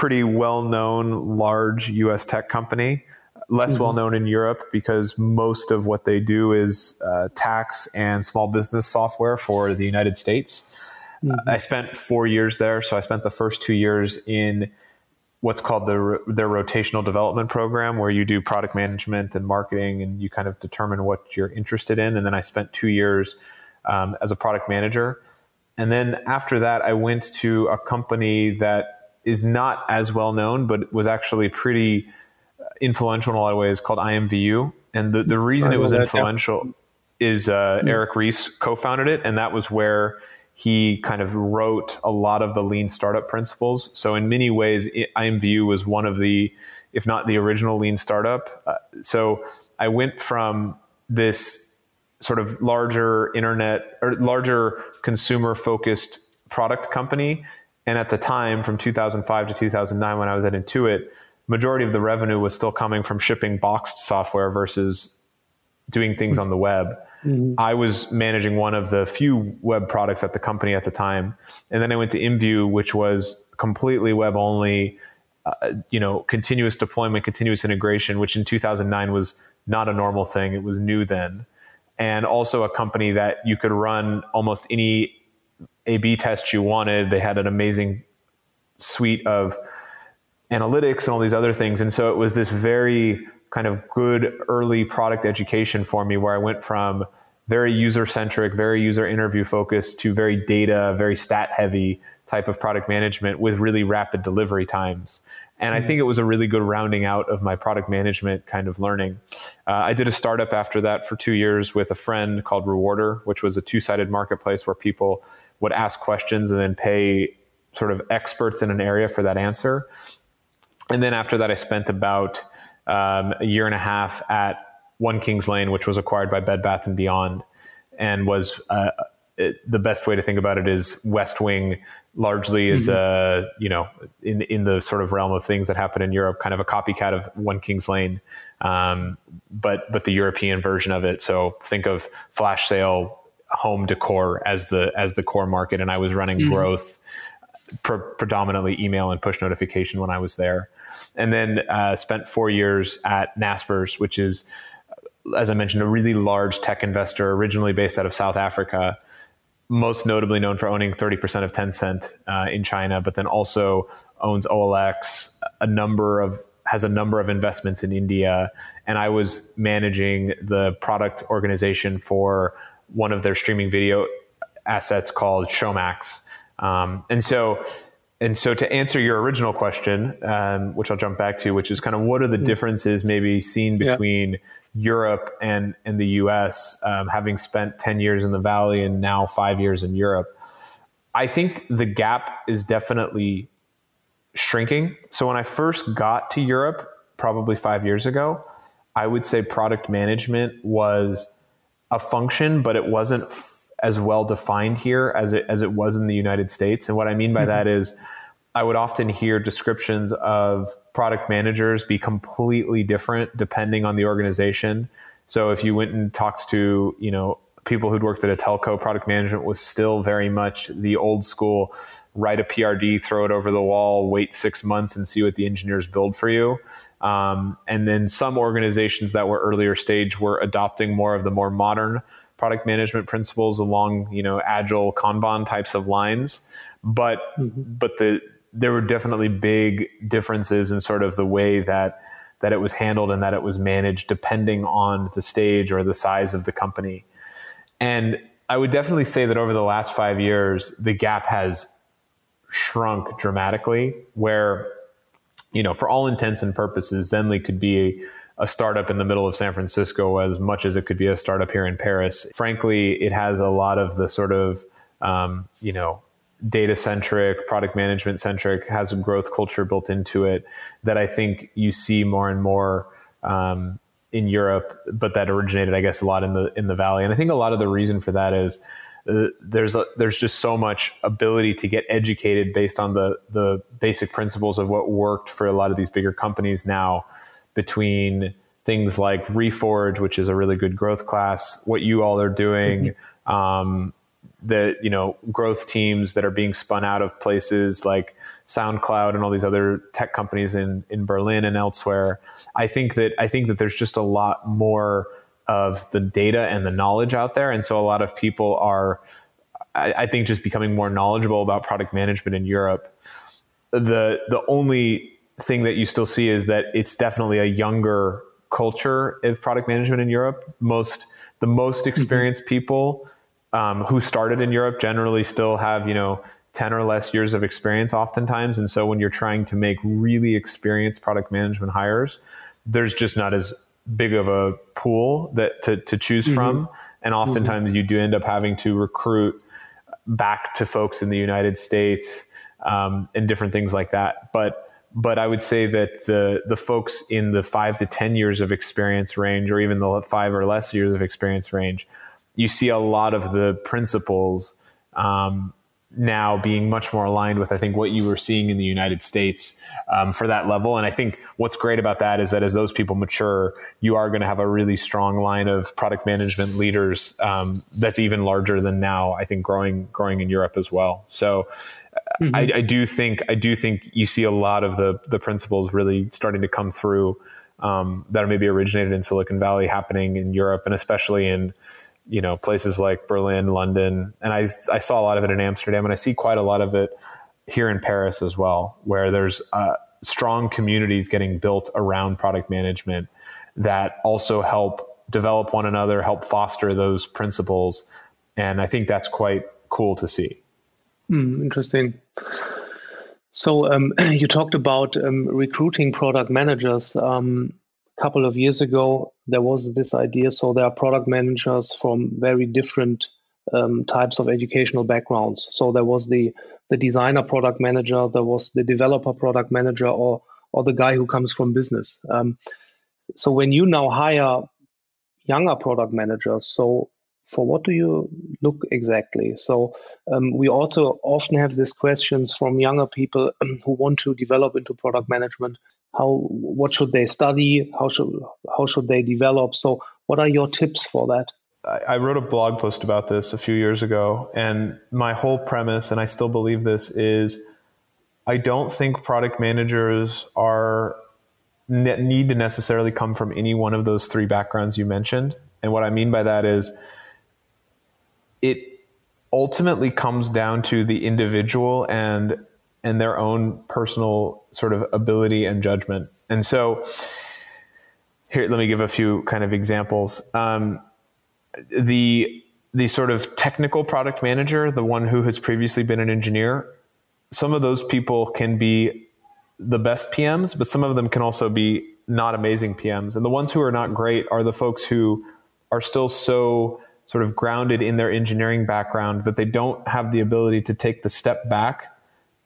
pretty well-known large U.S. tech company less mm-hmm. well known in Europe because most of what they do is uh, tax and small business software for the United States. Mm-hmm. I spent four years there, so I spent the first two years in what's called the, their rotational development program, where you do product management and marketing, and you kind of determine what you're interested in. And then I spent two years um, as a product manager. And then after that, I went to a company that is not as well known, but was actually pretty influential in a lot of ways called IMVU. And the, the reason it was influential is uh, mm. Eric Ries co founded it. And that was where he kind of wrote a lot of the lean startup principles. So, in many ways, IMVU was one of the, if not the original lean startup. Uh, so, I went from this sort of larger internet or larger consumer focused product company. And at the time, from 2005 to 2009, when I was at Intuit, majority of the revenue was still coming from shipping boxed software versus doing things on the web. Mm-hmm. I was managing one of the few web products at the company at the time. And then I went to IMVU, which was completely web only, uh, you know, continuous deployment, continuous integration, which in 2009 was not a normal thing. It was new then. And also a company that you could run almost any A B test you wanted. They had an amazing suite of analytics and all these other things. And so it was this very kind of good early product education for me where I went from very user centric, very user interview focused to very data, very stat heavy type of product management with really rapid delivery times. And I think it was a really good rounding out of my product management kind of learning. Uh, I did a startup after that for two years with a friend called Rewarder, which was a two sided marketplace where people would ask questions and then pay sort of experts in an area for that answer and then after that, I spent about um, a year and a half at One Kings Lane, which was acquired by Bed Bath and Beyond, and was uh, it, the best way to think about it is Westwing largely is mm-hmm. a you know in in the sort of realm of things that happen in Europe, kind of a copycat of One Kings Lane, um, but but the European version of it. So think of flash sale home decor as the as the core market, and I was running mm-hmm. growth pre- predominantly email and push notification when I was there, and then uh, spent four years at Naspers, which is as I mentioned, a really large tech investor, originally based out of South Africa, most notably known for owning 30% of Tencent uh, in China, but then also owns OLX, a number of has a number of investments in India, and I was managing the product organization for one of their streaming video assets called Showmax. Um, and so, and so to answer your original question, um, which I'll jump back to, which is kind of what are the hmm. differences maybe seen between yeah. Europe and, and the US, um, having spent 10 years in the Valley and now five years in Europe, I think the gap is definitely shrinking. So when I first got to Europe, probably five years ago, I would say product management was a function, but it wasn't f- as well defined here as it, as it was in the United States. And what I mean by mm-hmm. that is, I would often hear descriptions of product managers be completely different depending on the organization. So if you went and talked to, you know, people who'd worked at a telco, product management was still very much the old school write a PRD, throw it over the wall, wait six months and see what the engineers build for you. Um, and then some organizations that were earlier stage were adopting more of the more modern product management principles along, you know, agile Kanban types of lines. But mm-hmm. but the there were definitely big differences in sort of the way that that it was handled and that it was managed depending on the stage or the size of the company. And I would definitely say that over the last five years, the gap has shrunk dramatically where, you know, for all intents and purposes, Zenly could be a, a startup in the middle of San Francisco as much as it could be a startup here in Paris. Frankly, it has a lot of the sort of, um, you know, data centric, product management centric, has a growth culture built into it that I think you see more and more um, in Europe, but that originated, I guess, a lot in the in the valley. And I think a lot of the reason for that is uh, there's a, there's just so much ability to get educated based on the the basic principles of what worked for a lot of these bigger companies now between things like Reforge, which is a really good growth class, what you all are doing. Mm-hmm. Um, the you know growth teams that are being spun out of places like SoundCloud and all these other tech companies in in Berlin and elsewhere. I think that I think that there's just a lot more of the data and the knowledge out there, and so a lot of people are, I, I think, just becoming more knowledgeable about product management in Europe. The the only thing that you still see is that it's definitely a younger culture of product management in Europe. Most the most mm-hmm. experienced mm-hmm. people um, who started in Europe generally still have, you know, 10 or less years of experience oftentimes. And so when you're trying to make really experienced product management hires, there's just not as big of a pool that to, to choose mm-hmm. from. And oftentimes mm-hmm. you do end up having to recruit back to folks in the United States um, and different things like that. But but I would say that the the folks in the five to ten years of experience range, or even the five or less years of experience range, you see a lot of the principles um, now being much more aligned with, I think, what you were seeing in the United States um, for that level. And I think what's great about that is that as those people mature, you are going to have a really strong line of product management leaders um, that's even larger than now. I think growing growing in Europe as well. So. Mm-hmm. I, I, do think I do think you see a lot of the the principles really starting to come through um, that are maybe originated in Silicon Valley happening in Europe and especially in you know places like Berlin, London, and I I saw a lot of it in Amsterdam, and I see quite a lot of it here in Paris as well, where there's uh, strong communities getting built around product management that also help develop one another, help foster those principles, and I think that's quite cool to see. Mm, interesting. So um, you talked about um, recruiting product managers. Um, couple of years ago, there was this idea. So there are product managers from very different um, types of educational backgrounds. So there was the the designer product manager, there was the developer product manager, or or the guy who comes from business. Um, so when you now hire younger product managers, so for what do you look exactly? So um, we also often have these questions from younger people who want to develop into product management. How what should they study? How should how should they develop? So what are your tips for that? I wrote a blog post about this a few years ago, and my whole premise, and I still believe this, is I don't think product managers are need to necessarily come from any one of those three backgrounds you mentioned. And what I mean by that is it ultimately comes down to the individual and and their own personal sort of ability and judgment. And so here, let me give a few kind of examples. Um, the the sort of technical product manager, the one who has previously been an engineer, some of those people can be the best PMs, but some of them can also be not amazing PMs. And the ones who are not great are the folks who are still so sort of grounded in their engineering background that they don't have the ability to take the step back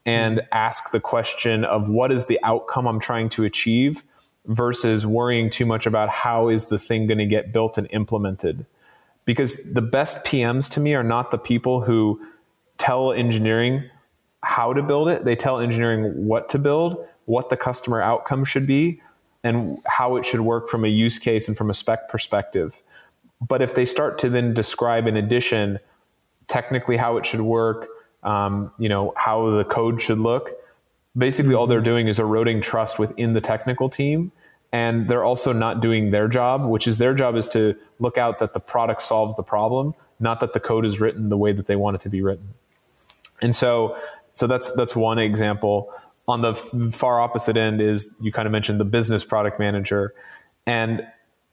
and ask the question of what is the outcome I'm trying to achieve versus worrying too much about how is the thing going to get built and implemented. Because the best PMs to me are not the people who tell engineering how to build it, they tell engineering what to build, what the customer outcome should be, and how it should work from a use case and from a spec perspective. But if they start to then describe in addition technically how it should work, um, you know, how the code should look, basically all they're doing is eroding trust within the technical team. And they're also not doing their job, which is their job is to look out that the product solves the problem, not that the code is written the way that they want it to be written. And so, so that's that's one example. On the far opposite end is you kind of mentioned the business product manager, and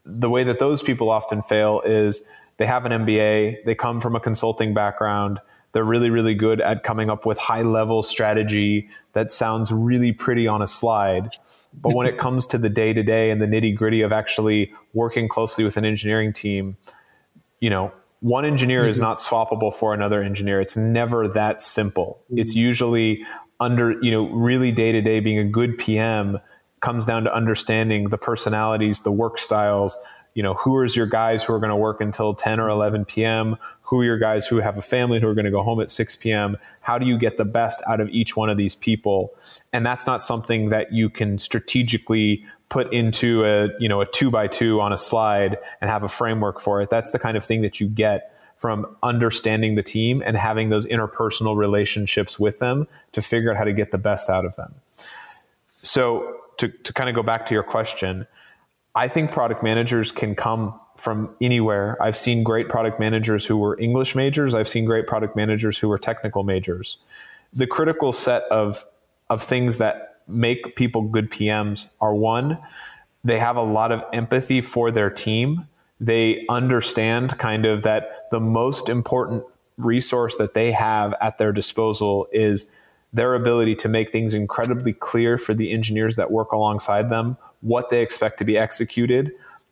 the way that those people often fail is they have an MBA, they come from a consulting background, they're really, really good at coming up with high level strategy that sounds really pretty on a slide. But when it comes to the day to day and the nitty gritty of actually working closely with an engineering team, you know, one engineer mm-hmm. is not swappable for another engineer. It's never that simple. Mm-hmm. It's usually under, you know, really day to day being a good PM comes down to understanding the personalities, the work styles. You know, who is your guys who are going to work until 10 or 11 p.m.? Who are your guys who have a family who are going to go home at 6 p.m.? How do you get the best out of each one of these people? And that's not something that you can strategically put into a, you know, a two by two on a slide and have a framework for it. That's the kind of thing that you get from understanding the team and having those interpersonal relationships with them to figure out how to get the best out of them. So to, to kind of go back to your question, I think product managers can come from anywhere. I've seen great product managers who were English majors. I've seen great product managers who were technical majors. The critical set of of things that make people good PMs are one, they have a lot of empathy for their team. They understand kind of that the most important resource that they have at their disposal is their ability to make things incredibly clear for the engineers that work alongside them, what they expect to be executed,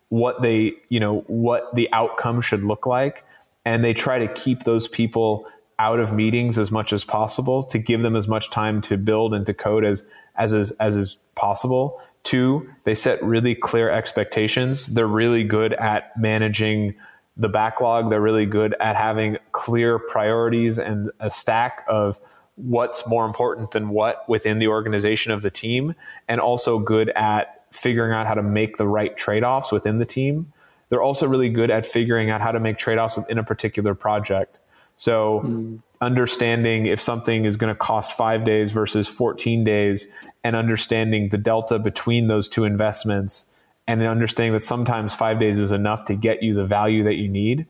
what they, you know, what the outcome should look like. And they try to keep those people out of meetings as much as possible to give them as much time to build and to code as, as, as, as is possible. Two, they set really clear expectations. They're really good at managing the backlog. They're really good at having clear priorities and a stack of what's more important than what within the organization of the team and also good at figuring out how to make the right trade-offs within the team they're also really good at figuring out how to make trade-offs in a particular project so mm. understanding if something is going to cost five days versus 14 days and understanding the delta between those two investments and understanding that sometimes five days is enough to get you the value that you need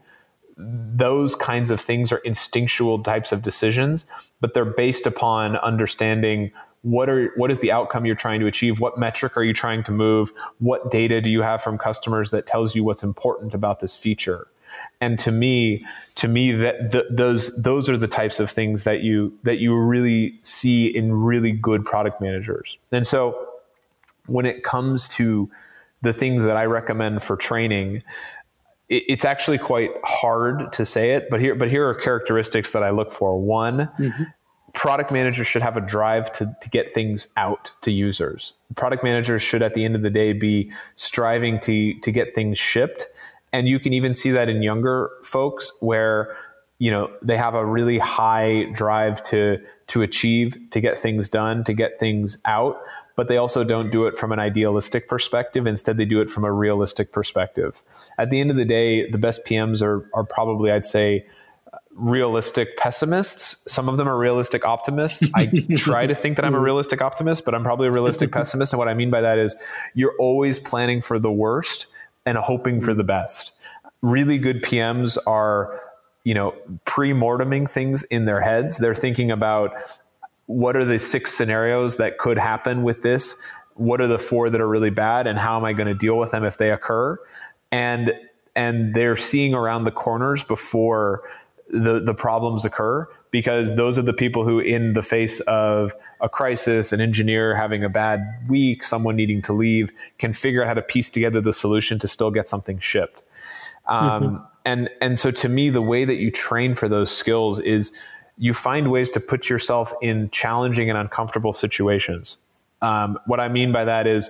those kinds of things are instinctual types of decisions, but they're based upon understanding what are what is the outcome you're trying to achieve what metric are you trying to move what data do you have from customers that tells you what's important about this feature and to me to me that th- those those are the types of things that you that you really see in really good product managers and so when it comes to the things that i recommend for training it, it's actually quite hard to say it, but here, but here are characteristics that I look for. One, mm-hmm. Product managers should have a drive to, to get things out to users. Product managers should, at the end of the day, be striving to to get things shipped. And you can even see that in younger folks where you know they have a really high drive to to achieve to get things done to get things out but they also don't do it from an idealistic perspective. Instead they do it from a realistic perspective. At the end of the day the best pms are are probably i'd say realistic pessimists. Some of them are realistic optimists. I try to think that I'm a realistic optimist, but I'm probably a realistic pessimist. And what I mean by that is you're always planning for the worst and hoping for the best. Really good PMs are, you know, pre-morteming things in their heads. They're thinking about what are the six scenarios that could happen with this? What are the four that are really bad and how am I going to deal with them if they occur? And and they're seeing around the corners before the, the problems occur because those are the people who, in the face of a crisis, an engineer having a bad week, someone needing to leave, can figure out how to piece together the solution to still get something shipped. Um, mm-hmm. And and so to me, the way that you train for those skills is you find ways to put yourself in challenging and uncomfortable situations. Um, what I mean by that is,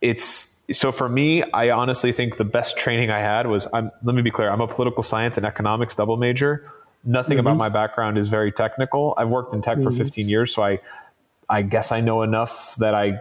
it's so for me, I honestly think the best training I had was I'm, let me be clear, I'm a political science and economics double major. Nothing mm-hmm. about my background is very technical. I've worked in tech mm-hmm. for 15 years, so I I guess I know enough that I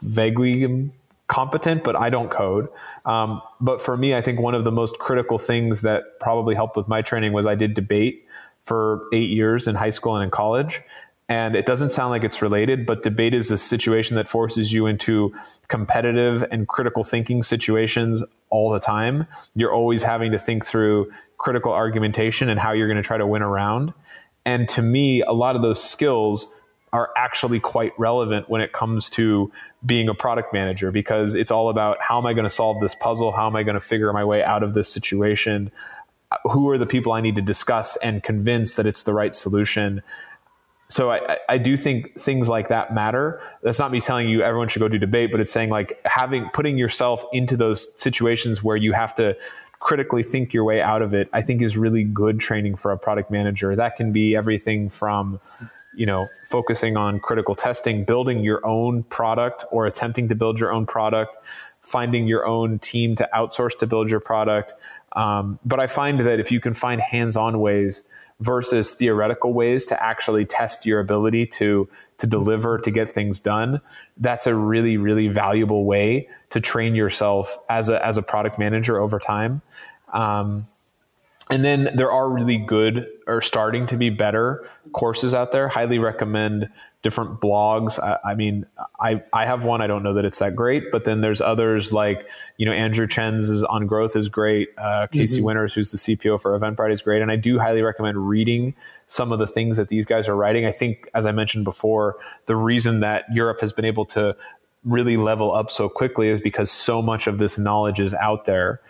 vaguely am competent, but I don't code. Um, but for me, I think one of the most critical things that probably helped with my training was I did debate for eight years in high school and in college. And it doesn't sound like it's related, but debate is a situation that forces you into competitive and critical thinking situations all the time. You're always having to think through critical argumentation and how you're going to try to win around. And to me, a lot of those skills are actually quite relevant when it comes to being a product manager because it's all about how am I going to solve this puzzle? How am I going to figure my way out of this situation? Who are the people I need to discuss and convince that it's the right solution? So I, I do think things like that matter. That's not me telling you everyone should go do debate, but it's saying like having putting yourself into those situations where you have to critically think your way out of it. I think is really good training for a product manager. That can be everything from you know focusing on critical testing, building your own product or attempting to build your own product, finding your own team to outsource to build your product. Um, but I find that if you can find hands-on ways versus theoretical ways to actually test your ability to to deliver to get things done that's a really really valuable way to train yourself as a as a product manager over time. Um, and then there are really good or starting to be better courses out there highly recommend different blogs. I, I, mean, I, I have one. I don't know that it's that great, but then there's others like, you know, Andrew Chen's is on growth is great. Uh, Casey mm-hmm. Winters, who's the CPO for Eventbrite is great. And I do highly recommend reading some of the things that these guys are writing. I think, as I mentioned before, the reason that Europe has been able to really level up so quickly is because so much of this knowledge is out there.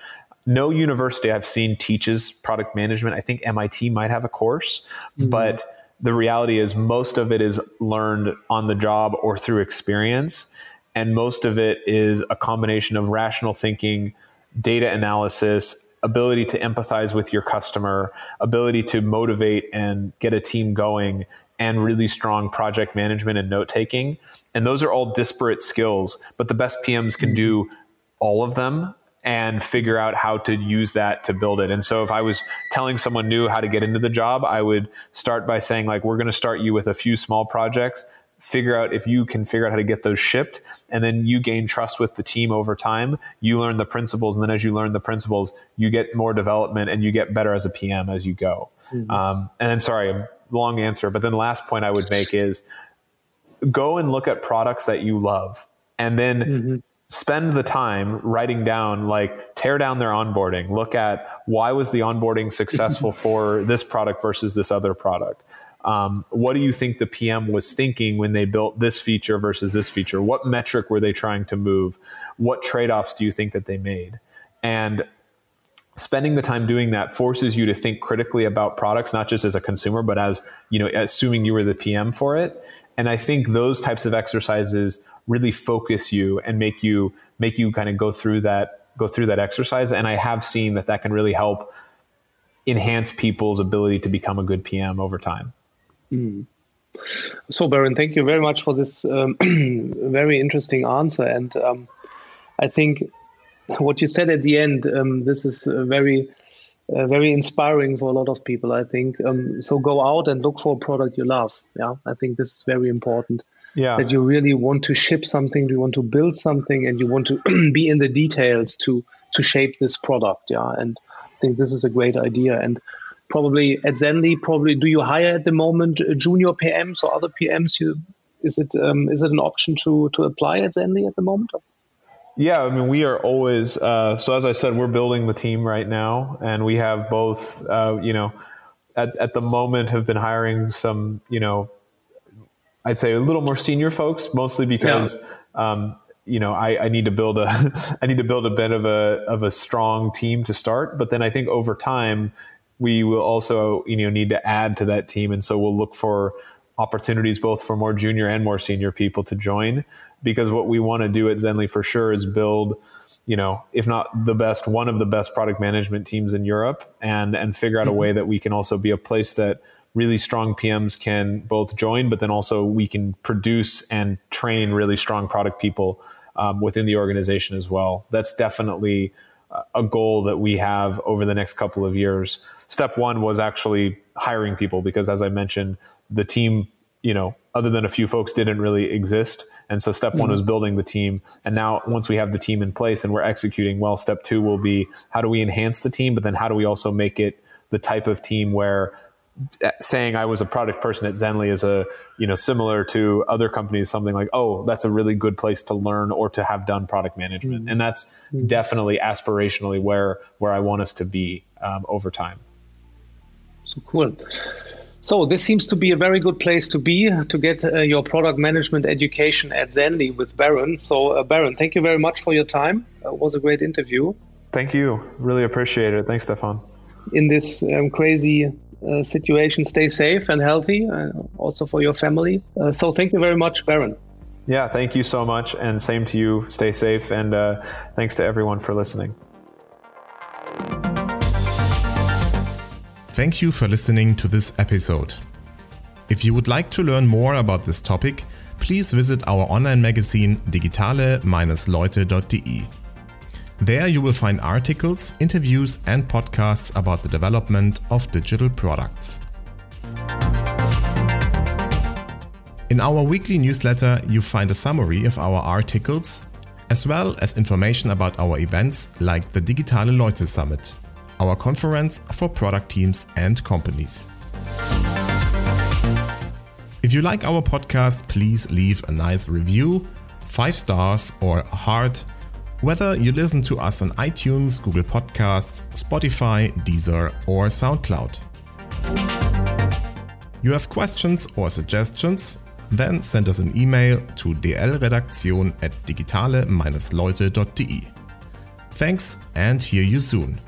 No university I've seen teaches product management. I think MIT might have a course, mm-hmm. but the reality is most of it is learned on the job or through experience. And most of it is a combination of rational thinking, data analysis, ability to empathize with your customer, ability to motivate and get a team going, and really strong project management and note taking. And those are all disparate skills, but the best PMs can do all of them and figure out how to use that to build it. And so if I was telling someone new how to get into the job, I would start by saying like we're going to start you with a few small projects, figure out if you can figure out how to get those shipped and then you gain trust with the team over time. You learn the principles and then as you learn the principles, you get more development and you get better as a PM as you go. Mm-hmm. Um, and then sorry, long answer, but then the last point I would make is go and look at products that you love and then mm-hmm spend the time writing down like tear down their onboarding. Look at why was the onboarding successful for this product versus this other product? Um, what do you think the pm was thinking when they built this feature versus this feature? What metric were they trying to move? What trade-offs do you think that they made? And spending the time doing that forces you to think critically about products not just as a consumer but as you know assuming you were the pm for it and i think those types of exercises really focus you and make you make you kind of go through that go through that exercise. And i have seen that that can really help enhance people's ability to become a good pm over time. Mm. so baron thank you very much for this um, very interesting answer. And um, i think what you said at the end, um, this is uh, very, uh, very inspiring for a lot of people. I think um, so. Go out and look for a product you love. Yeah, I think this is very important. Yeah, that you really want to ship something, you want to build something, and you want to be in the details to to shape this product. Yeah, and I think this is a great idea. And probably at Zenly, probably do you hire at the moment junior PMs or other PMs? You is it um, is it an option to to apply at Zenly at the moment? Yeah, I mean, we are always uh, so. As I said, we're building the team right now, and we have both. Uh, you know, at at the moment, have been hiring some. You know, I'd say a little more senior folks, mostly because. Yeah. Um, you know, I, I, need to build a, I need to build a bit of a of a strong team to start. But then I think over time, we will also, you know, need to add to that team, and so we'll look for opportunities both for more junior and more senior people to join because what we want to do at Zenly for sure is build you know if not the best one of the best product management teams in Europe and and figure out a way mm-hmm. that we can also be a place that really strong PMs can both join but then also we can produce and train really strong product people um, within the organization as well that's definitely a goal that we have over the next couple of years step one was actually hiring people because as i mentioned the team, you know, other than a few folks, didn't really exist. And so step mm-hmm. one was building the team. And now once we have the team in place and we're executing well, step two will be how do we enhance the team, but then how do we also make it the type of team where uh, saying I was a product person at Zenly is a you know similar to other companies something like oh that's a really good place to learn or to have done product management mm-hmm. and that's mm-hmm. definitely aspirationally where where I want us to be um, over time. So cool. So this seems to be a very good place to be to get uh, your product management education at Zenly with Baron. So uh, Baron, thank you very much for your time. Uh, it was a great interview. Thank you. Really appreciate it. Thanks, Stefan. In this um, crazy uh, situation, stay safe and healthy, uh, also for your family. Uh, so thank you very much, Baron. Yeah, thank you so much, and same to you. Stay safe, and thanks to everyone for listening. Thank you for listening to this episode. If you would like to learn more about this topic, please visit our online magazine digitale-leute.de. There you will find articles, interviews, and podcasts about the development of digital products. In our weekly newsletter, you find a summary of our articles, as well as information about our events like the Digitale Leute Summit our conference for product teams and companies. If you like our podcast, please leave a nice review, 5 stars or a heart, whether you listen to us on iTunes, Google Podcasts, Spotify, Deezer, or SoundCloud. You have questions or suggestions? Then send us an email to dlredaktion at digitale-leute.de. Thanks and hear you soon.